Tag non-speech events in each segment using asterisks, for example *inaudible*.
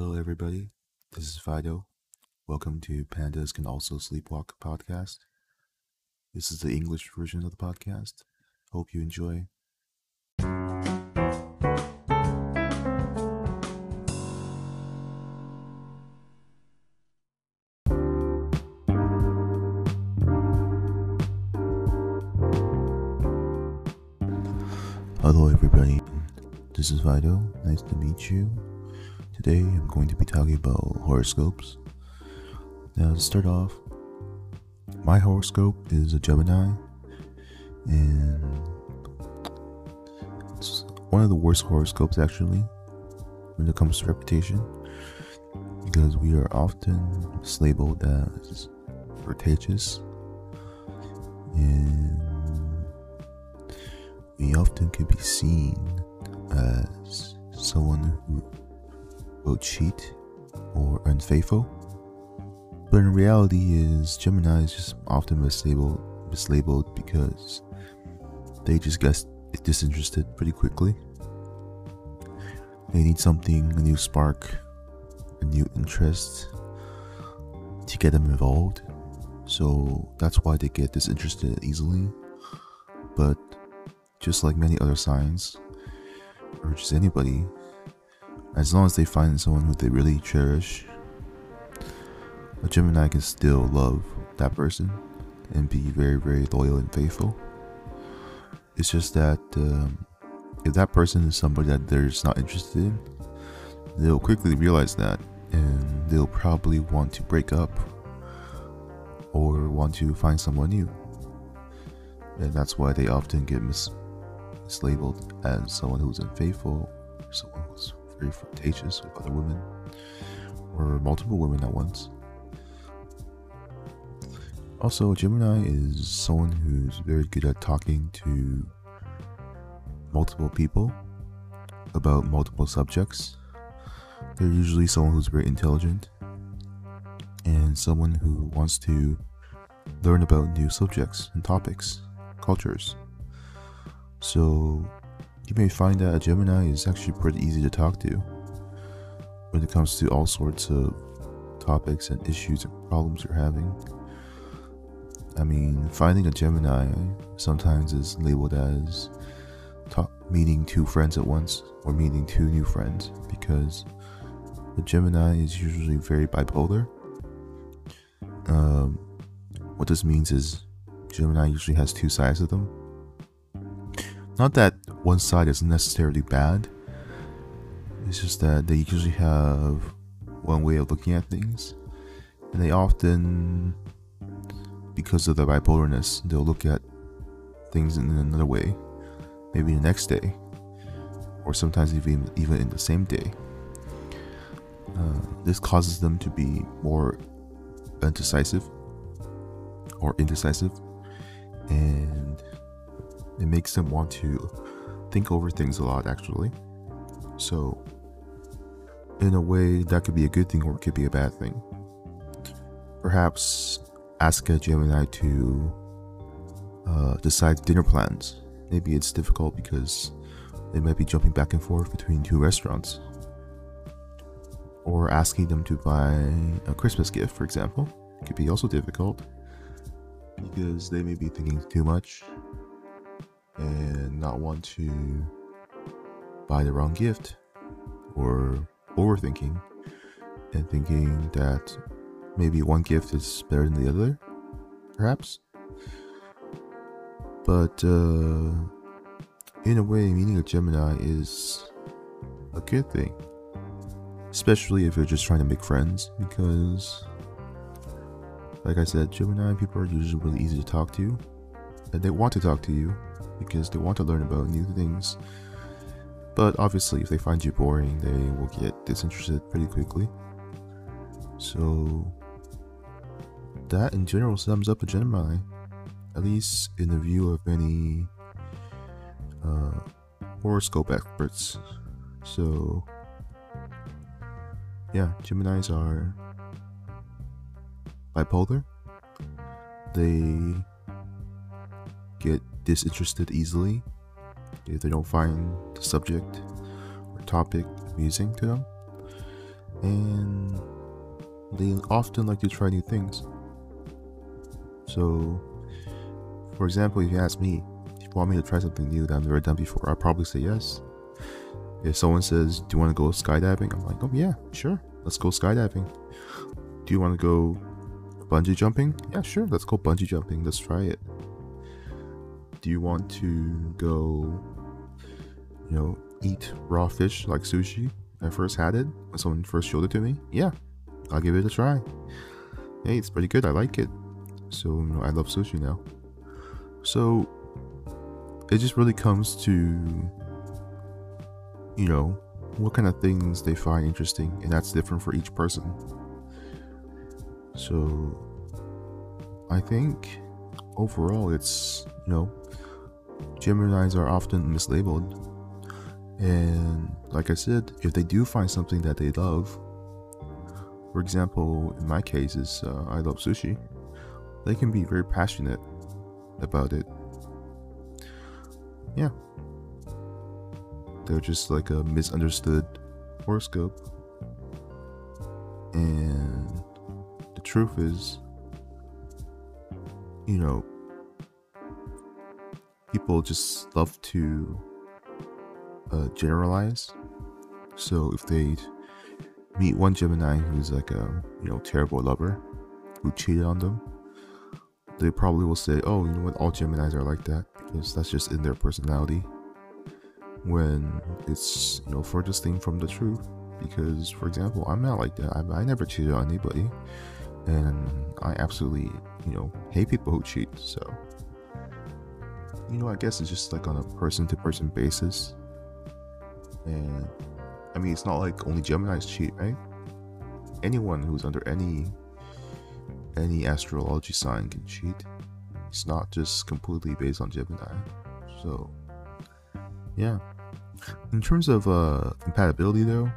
Hello, everybody. This is Fido. Welcome to Pandas Can Also Sleepwalk podcast. This is the English version of the podcast. Hope you enjoy. Hello, everybody. This is Fido. Nice to meet you. Today, I'm going to be talking about horoscopes. Now, to start off, my horoscope is a Gemini, and it's one of the worst horoscopes actually when it comes to reputation because we are often labeled as flirtatious and we often can be seen as someone who will cheat or unfaithful. But in reality is Gemini is just often mislabeled mislabeled because they just get disinterested pretty quickly. They need something, a new spark, a new interest to get them involved. So that's why they get disinterested easily. But just like many other signs, or just anybody, as long as they find someone who they really cherish, a Gemini can still love that person and be very, very loyal and faithful. It's just that um, if that person is somebody that they're just not interested in, they'll quickly realize that and they'll probably want to break up or want to find someone new. And that's why they often get mis- mislabeled as someone who's unfaithful, someone who's very flirtatious with other women, or multiple women at once. Also, Gemini is someone who's very good at talking to multiple people about multiple subjects. They're usually someone who's very intelligent and someone who wants to learn about new subjects and topics, cultures. So, you may find that a Gemini is actually pretty easy to talk to when it comes to all sorts of topics and issues and problems you're having. I mean, finding a Gemini sometimes is labeled as talk, meeting two friends at once or meeting two new friends because a Gemini is usually very bipolar. Um, what this means is Gemini usually has two sides of them. Not that one side is necessarily bad, it's just that they usually have one way of looking at things, and they often because of the bipolarness, they'll look at things in another way, maybe the next day, or sometimes even even in the same day. Uh, this causes them to be more undecisive or indecisive, and it makes them want to think over things a lot. Actually, so in a way, that could be a good thing or it could be a bad thing. Perhaps ask a Gemini to uh, decide dinner plans. Maybe it's difficult because they might be jumping back and forth between two restaurants. Or asking them to buy a Christmas gift, for example, could be also difficult because they may be thinking too much and not want to buy the wrong gift or overthinking and thinking that maybe one gift is better than the other, perhaps. But uh, in a way, meeting a Gemini is a good thing, especially if you're just trying to make friends. Because, like I said, Gemini people are usually really easy to talk to, and they want to talk to you because they want to learn about new things. But obviously, if they find you boring, they will get disinterested pretty quickly. So, that in general sums up a Gemini, at least in the view of many uh, horoscope experts. So, yeah, Geminis are bipolar. They get disinterested easily if they don't find the subject or topic amusing to them. and they often like to try new things. So, for example, if you ask me, if you want me to try something new that I've never done before, I'll probably say yes. If someone says, Do you want to go skydiving? I'm like, Oh, yeah, sure, let's go skydiving. Do you want to go bungee jumping? Yeah, sure, let's go bungee jumping, let's try it. Do you want to go, you know, eat raw fish like sushi? I first had it when someone first showed it to me. Yeah, I'll give it a try. Hey, it's pretty good. I like it. So you know, I love sushi now. So it just really comes to you know what kind of things they find interesting, and that's different for each person. So I think overall, it's you know Geminis are often mislabeled and like I said, if they do find something that they love, for example, in my case is uh, I love sushi, they can be very passionate about it. Yeah. They're just like a misunderstood horoscope. And the truth is, you know, people just love to uh, generalize. So if they meet one Gemini who's like a you know terrible lover who cheated on them, they probably will say, "Oh, you know what? All Geminis are like that because that's just in their personality." When it's you know furthest thing from the truth. Because, for example, I'm not like that. I, I never cheated on anybody, and I absolutely you know hate people who cheat. So you know, I guess it's just like on a person to person basis. And I mean, it's not like only Gemini's cheat, right? Anyone who's under any any astrology sign can cheat. It's not just completely based on Gemini. So, yeah. In terms of uh, compatibility, though,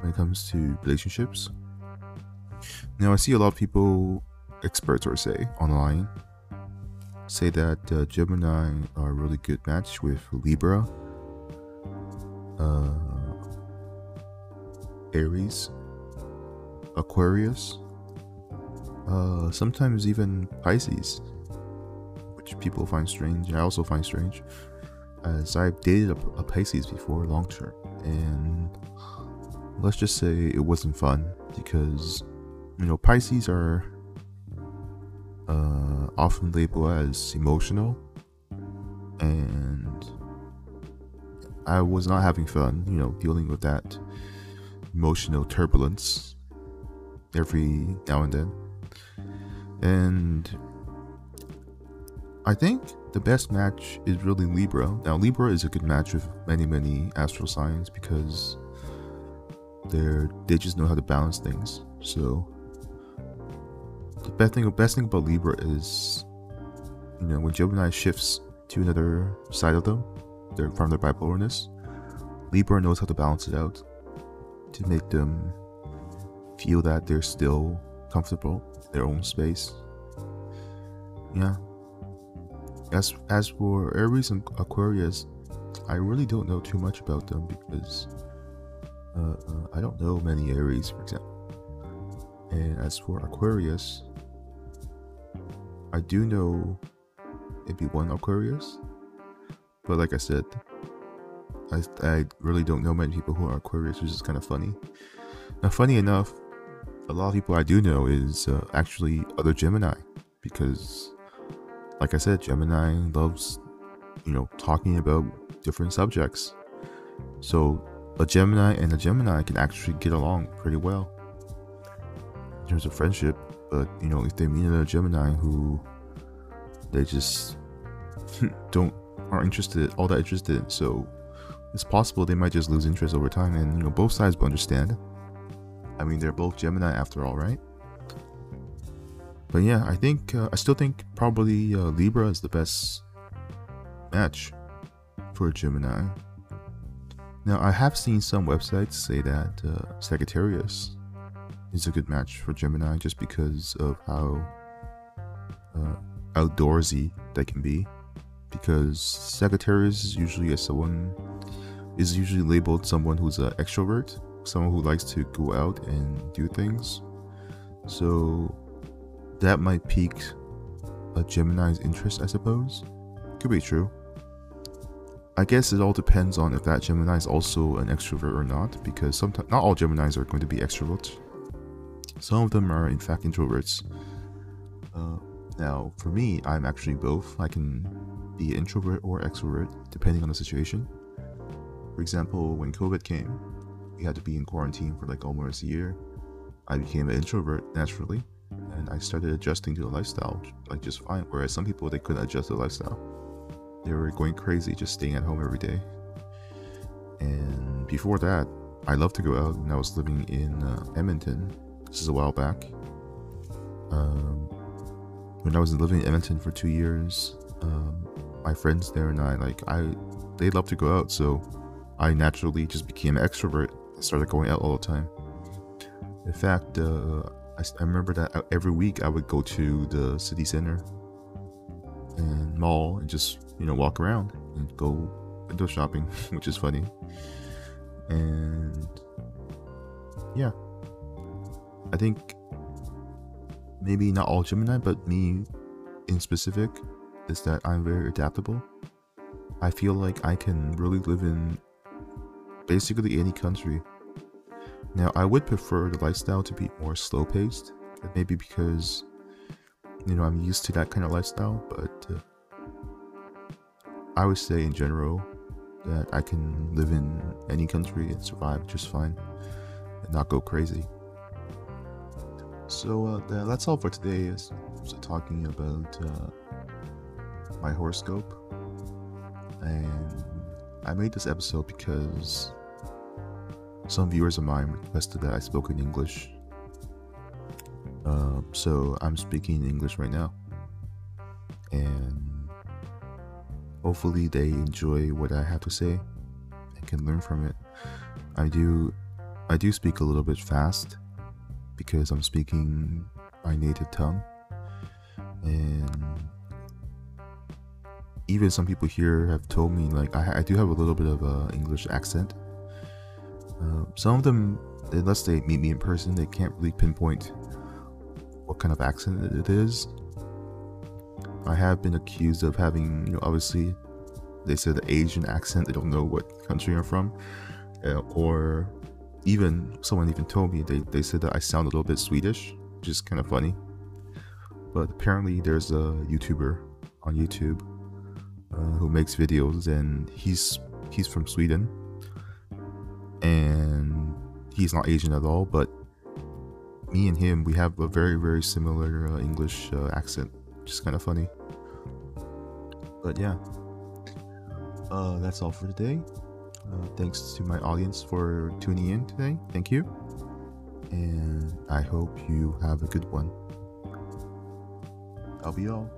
when it comes to relationships, now I see a lot of people, experts or say online, say that uh, Gemini are a really good match with Libra uh, Aries, Aquarius, uh, sometimes even Pisces, which people find strange. I also find strange, as I've dated a, a Pisces before long term, and let's just say it wasn't fun because you know Pisces are uh, often labeled as emotional and I was not having fun, you know, dealing with that emotional turbulence every now and then. And I think the best match is really Libra. Now, Libra is a good match with many, many astral signs because they're they just know how to balance things. So the best thing, best thing about Libra is, you know, when Gemini shifts to another side of them, their from their bipolarness, Libra knows how to balance it out to make them feel that they're still comfortable in their own space. Yeah. As as for Aries and Aquarius, I really don't know too much about them because uh, uh, I don't know many Aries, for example. And as for Aquarius, I do know maybe one Aquarius, but like I said, I, I really don't know many people who are Aquarius, which is kind of funny. Now, funny enough, a lot of people I do know is uh, actually other Gemini because, like I said, Gemini loves, you know, talking about different subjects. So a Gemini and a Gemini can actually get along pretty well in terms of friendship. But you know, if they meet another Gemini who they just *laughs* don't aren't interested all that interested so it's possible they might just lose interest over time and you know both sides will understand. I mean they're both gemini after all right? But yeah i think uh, i still think probably uh, libra is the best match for a gemini. Now i have seen some websites say that uh, sagittarius is a good match for gemini just because of how uh, outdoorsy they can be because Sagittarius is usually a someone is usually labeled someone who's an extrovert, someone who likes to go out and do things. So that might pique a Gemini's interest, I suppose. Could be true. I guess it all depends on if that Gemini is also an extrovert or not, because sometimes not all Geminis are going to be extroverts. Some of them are in fact introverts. Uh, now, for me, I'm actually both. I can be introvert or extrovert depending on the situation. For example, when COVID came, we had to be in quarantine for like almost a year. I became an introvert naturally, and I started adjusting to the lifestyle like just fine. Whereas some people they couldn't adjust to the lifestyle they were going crazy just staying at home every day. And before that, I loved to go out and I was living in uh, Edmonton. This is a while back. Um, when I was living in Edmonton for two years, um, my friends there and I, like, I, they love to go out, so I naturally just became an extrovert. I started going out all the time. In fact, uh, I, I remember that every week I would go to the city center and mall and just you know walk around and go window shopping, *laughs* which is funny. And yeah, I think maybe not all Gemini, but me in specific is that I'm very adaptable. I feel like I can really live in basically any country. Now, I would prefer the lifestyle to be more slow paced, maybe because you know I'm used to that kind of lifestyle, but uh, I would say in general that I can live in any country and survive just fine and not go crazy. So uh, that's all for today. So talking about uh, my horoscope, and I made this episode because some viewers of mine requested that I spoke in English. Uh, so I'm speaking in English right now, and hopefully they enjoy what I have to say and can learn from it. I do I do speak a little bit fast because I'm speaking my native tongue and even some people here have told me like I, I do have a little bit of an English accent. Uh, some of them, unless they meet me in person, they can't really pinpoint what kind of accent it is. I have been accused of having, you know, obviously, they said the Asian accent. They don't know what country I'm from, uh, or even someone even told me they they said that I sound a little bit Swedish, which is kind of funny. But apparently, there's a YouTuber on YouTube uh, who makes videos, and he's he's from Sweden, and he's not Asian at all, but me and him, we have a very, very similar uh, English uh, accent which is kind of funny. But yeah, uh, that's all for today. Uh, thanks to my audience for tuning in today. Thank you. And I hope you have a good one. I'll be all.